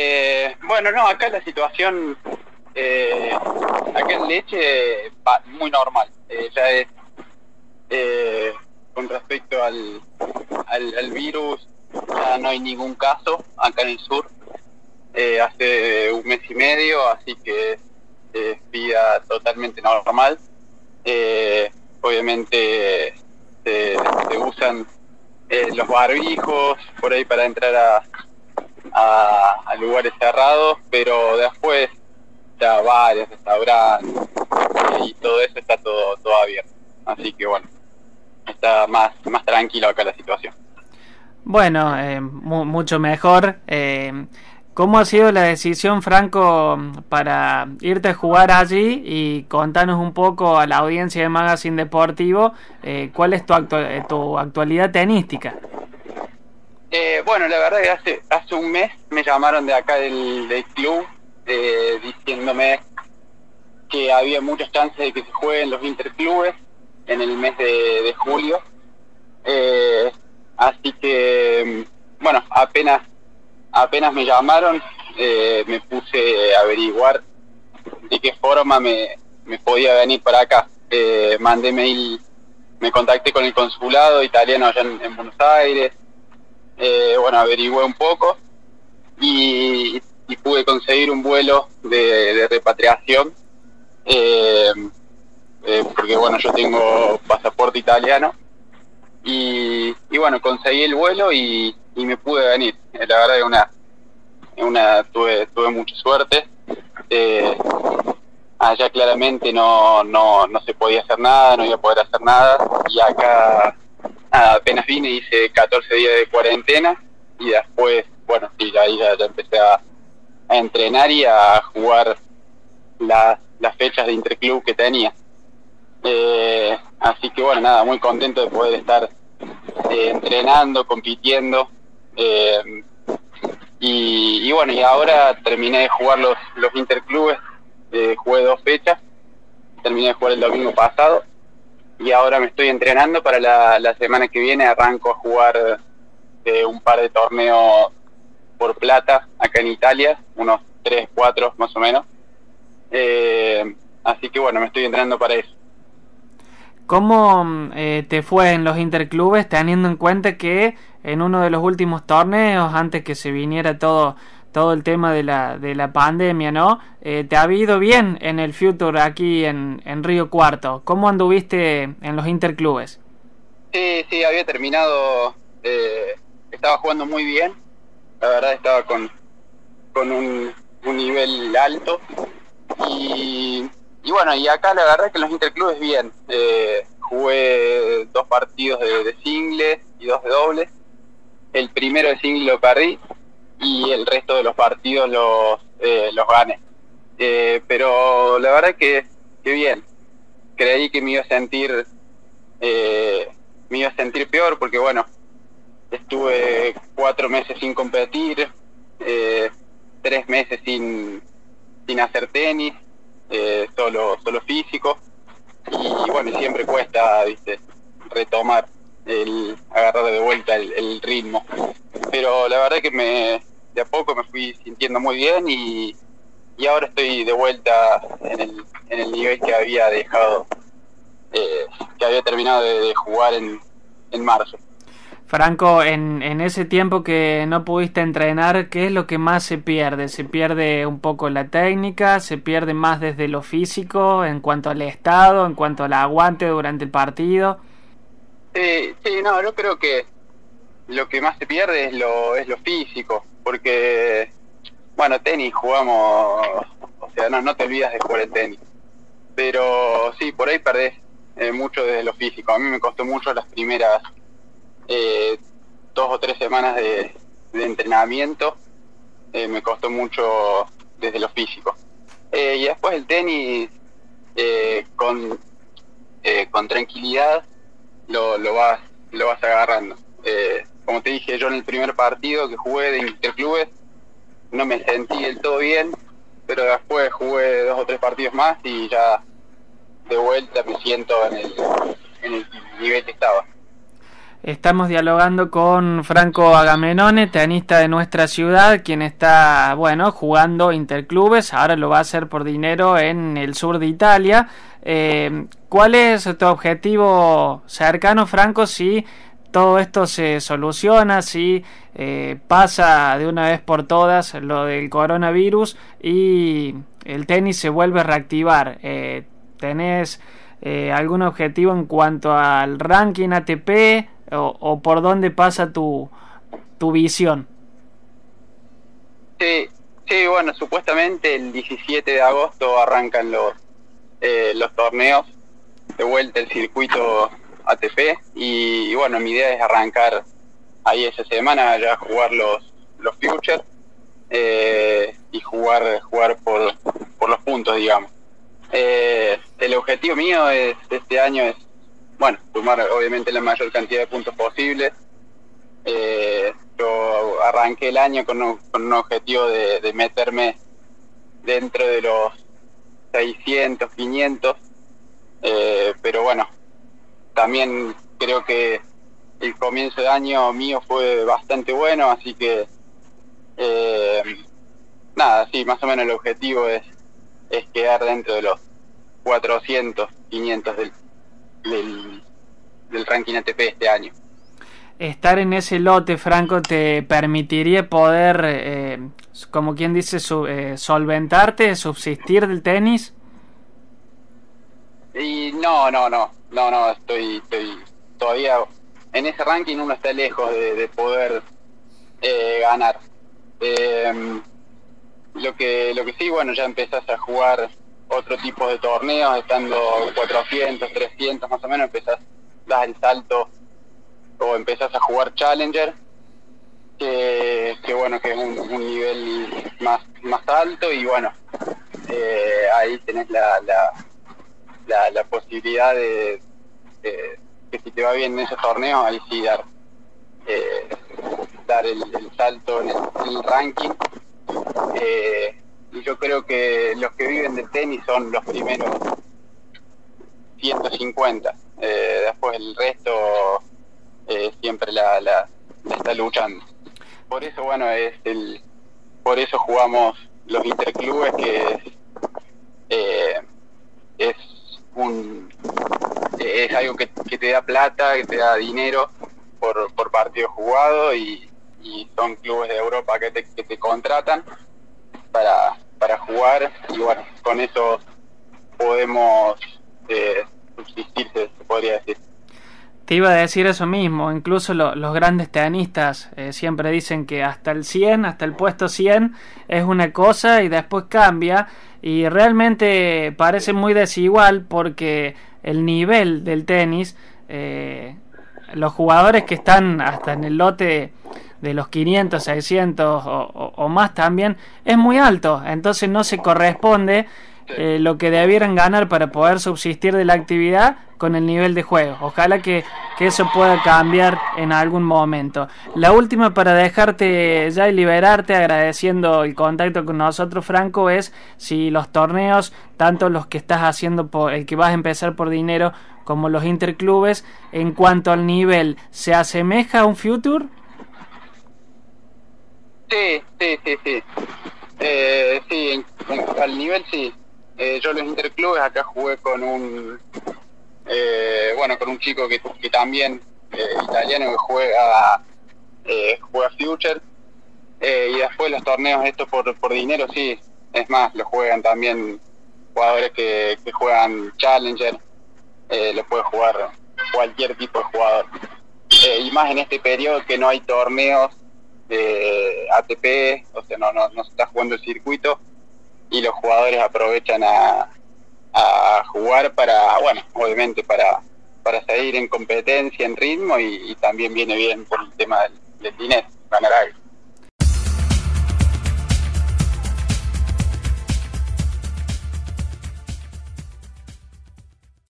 Eh, bueno, no, acá la situación, eh, acá en Leche, va muy normal. Eh, ya es, eh, con respecto al, al, virus, ya no hay ningún caso acá en el sur. Eh, hace un mes y medio, así que es vida totalmente normal. Obviamente se, usan los barbijos por ahí para entrar a, a, lugares cerrados, pero después ya bares, restaurantes eh, y todo eso está todo, todo abierto. Así que bueno, está más, más tranquilo acá la situación. Bueno, eh, mu mucho mejor. Eh, ¿Cómo ha sido la decisión, Franco, para irte a jugar allí y contanos un poco a la audiencia de Magazine Deportivo eh, cuál es tu, actu tu actualidad tenística? Eh, bueno, la verdad que hace, hace un mes me llamaron de acá del, club eh, diciéndome que había muchas chances de que se jueguen los interclubes en el mes de, julio. Eh, así que, bueno, apenas apenas me llamaron, me puse a averiguar de qué forma me, me podía venir para acá. Mandé mail, me contacté con el consulado italiano allá en Buenos Aires, eh, bueno, averigüé un poco y, pude conseguir un vuelo de, repatriación, eh, eh, porque bueno, yo tengo pasaporte italiano y, y bueno, conseguí el vuelo y, y me pude venir. Eh, la verdad que una, una tuve, tuve mucha suerte. Eh, allá claramente no, no, no se podía hacer nada, no iba a poder hacer nada. Y acá apenas vine, hice 14 días de cuarentena y después, bueno, sí, ahí ya, ya empecé a, entrenar y a jugar las, fechas de interclub que tenía. Eh, así que bueno, nada, muy contento de poder estar eh, entrenando, compitiendo. Eh, y, y, bueno, y ahora terminé de jugar los, los interclubes, jugué dos fechas, terminé de jugar el domingo pasado y ahora me estoy entrenando para la, la semana que viene, arranco a jugar eh, un par de torneos por plata acá en Italia, unos 3, 4 más o menos. Eh, así que bueno, me estoy entrenando para eso. ¿Cómo eh, te fue en los interclubes teniendo en cuenta que en uno de los últimos torneos, antes que se viniera todo todo el tema de la, de la pandemia, ¿no? Eh, ¿Te ha ido bien en el Future aquí en, en Río Cuarto? ¿Cómo anduviste en los interclubes? Sí, sí, había terminado, eh, estaba jugando muy bien, la verdad estaba con, con un, un nivel alto y y bueno, y acá la verdad que en los interclubes bien. Eh, jugué dos partidos de, de single y dos de doble. El primero de single lo perdí y el resto de los partidos los, eh, los gané. Eh, pero la verdad que, que bien. Creí que me iba a sentir eh, me iba a sentir peor porque bueno, estuve cuatro meses sin competir, eh, tres meses sin, sin hacer tenis, solo, solo físico. Y bueno, siempre cuesta, viste, retomar, el agarrar de vuelta el, el, ritmo. Pero la verdad que me de a poco me fui sintiendo muy bien y, y ahora estoy de vuelta en el, en el nivel que había dejado, eh, que había terminado de, de jugar en, en marzo. Franco, en, en, ese tiempo que no pudiste entrenar, ¿qué es lo que más se pierde? ¿Se pierde un poco la técnica? ¿Se pierde más desde lo físico en cuanto al estado, en cuanto al aguante durante el partido? Sí, sí, no, yo creo que lo que más se pierde es lo, es lo físico, porque, bueno, tenis jugamos, o sea, no, no te olvidas de jugar el tenis, pero sí, por ahí perdés eh, mucho desde lo físico. A mí me costó mucho las primeras eh, dos o tres semanas de, entrenamiento, eh, me costó mucho desde lo físico. Y después el tenis, con, con tranquilidad, lo, lo, vas, lo vas agarrando. Como te dije, yo en el primer partido que jugué de interclubes, no me sentí del todo bien, pero después jugué dos o tres partidos más y ya de vuelta me siento en el, en el nivel que estaba. Estamos dialogando con Franco Agamenone, tenista de nuestra ciudad, quien está, bueno, jugando interclubes, ahora lo va a hacer por dinero en el sur de Italia. Eh, ¿Cuál es tu objetivo cercano, Franco, si todo esto se soluciona, si eh, pasa de una vez por todas lo del coronavirus y el tenis se vuelve a reactivar? Eh, ¿Tenés algún objetivo en cuanto al ranking ATP? o, por dónde pasa tu, tu visión. Sí, sí, bueno, supuestamente el 17 de agosto arrancan los, eh, los torneos, de vuelta el circuito ATP y, bueno, mi idea es arrancar ahí esa semana ya jugar los, los Futures eh, y jugar, jugar por, por los puntos, digamos. Eh, el objetivo mío es este año es bueno, sumar obviamente la mayor cantidad de puntos posibles. Eh, yo arranqué el año con un, objetivo de, meterme dentro de los 600, 500, eh, pero bueno, también creo que el comienzo de año mío fue bastante bueno, así que eh, nada, sí, más o menos el objetivo es, es quedar dentro de los 400, 500 del, del, ranking ATP este año. Estar en ese lote, Franco, te permitiría poder, eh, como quien dice, eh, solventarte, subsistir del tenis. Y no, no, no, no, no, estoy, estoy todavía en ese ranking uno está lejos de, poder eh, ganar. lo que lo que sí, bueno, ya empezás a jugar otro tipo de torneos, estando 400, 300 más o menos, empezás, das el salto o empezás a jugar Challenger, que, bueno, que es un, nivel más, más alto y bueno, eh, ahí tenés la, la, posibilidad de, que si te va bien en esos torneos, ahí sí dar, eh, dar el, salto en el, ranking. Eh, y yo creo que los que viven del tenis son los primeros 150. Eh, después el resto siempre la, la, está luchando. Por eso, bueno, es el, por eso jugamos los interclubes, que es un es algo que, te da plata, que te da dinero por, por partido jugado y, son clubes de Europa que te, que te contratan para, para jugar y bueno, con eso podemos eh, subsistir, se, podría decir. Te iba a decir eso mismo, incluso los grandes tenistas eh, siempre dicen que hasta el 100, hasta el puesto 100 es una cosa y después cambia y realmente parece muy desigual porque el nivel del tenis, eh, los jugadores que están hasta en el lote de los 500, 600 o, más también es muy alto, entonces no se corresponde eh, lo que debieran ganar para poder subsistir de la actividad con el nivel de juego. Ojalá que, que, eso pueda cambiar en algún momento. La última para dejarte ya y liberarte agradeciendo el contacto con nosotros, Franco, es si los torneos, tanto los que estás haciendo por el que vas a empezar por dinero como los interclubes, en cuanto al nivel, ¿se asemeja a un Future? Sí, sí, sí, sí. Eh, sí, al nivel sí. Eh, yo los interclubes acá jugué con un, eh, bueno, con un chico que, también eh, italiano que juega, eh, juega Future. Y después los torneos estos por, por dinero sí, es más, lo juegan también jugadores que, que juegan Challenger, lo puede jugar cualquier tipo de jugador. Y más en este periodo que no hay torneos de ATP, o sea, no, no, no se está jugando el circuito y los jugadores aprovechan a, a jugar para, bueno, obviamente para, para seguir en competencia, en ritmo y, también viene bien por el tema del, del dinero.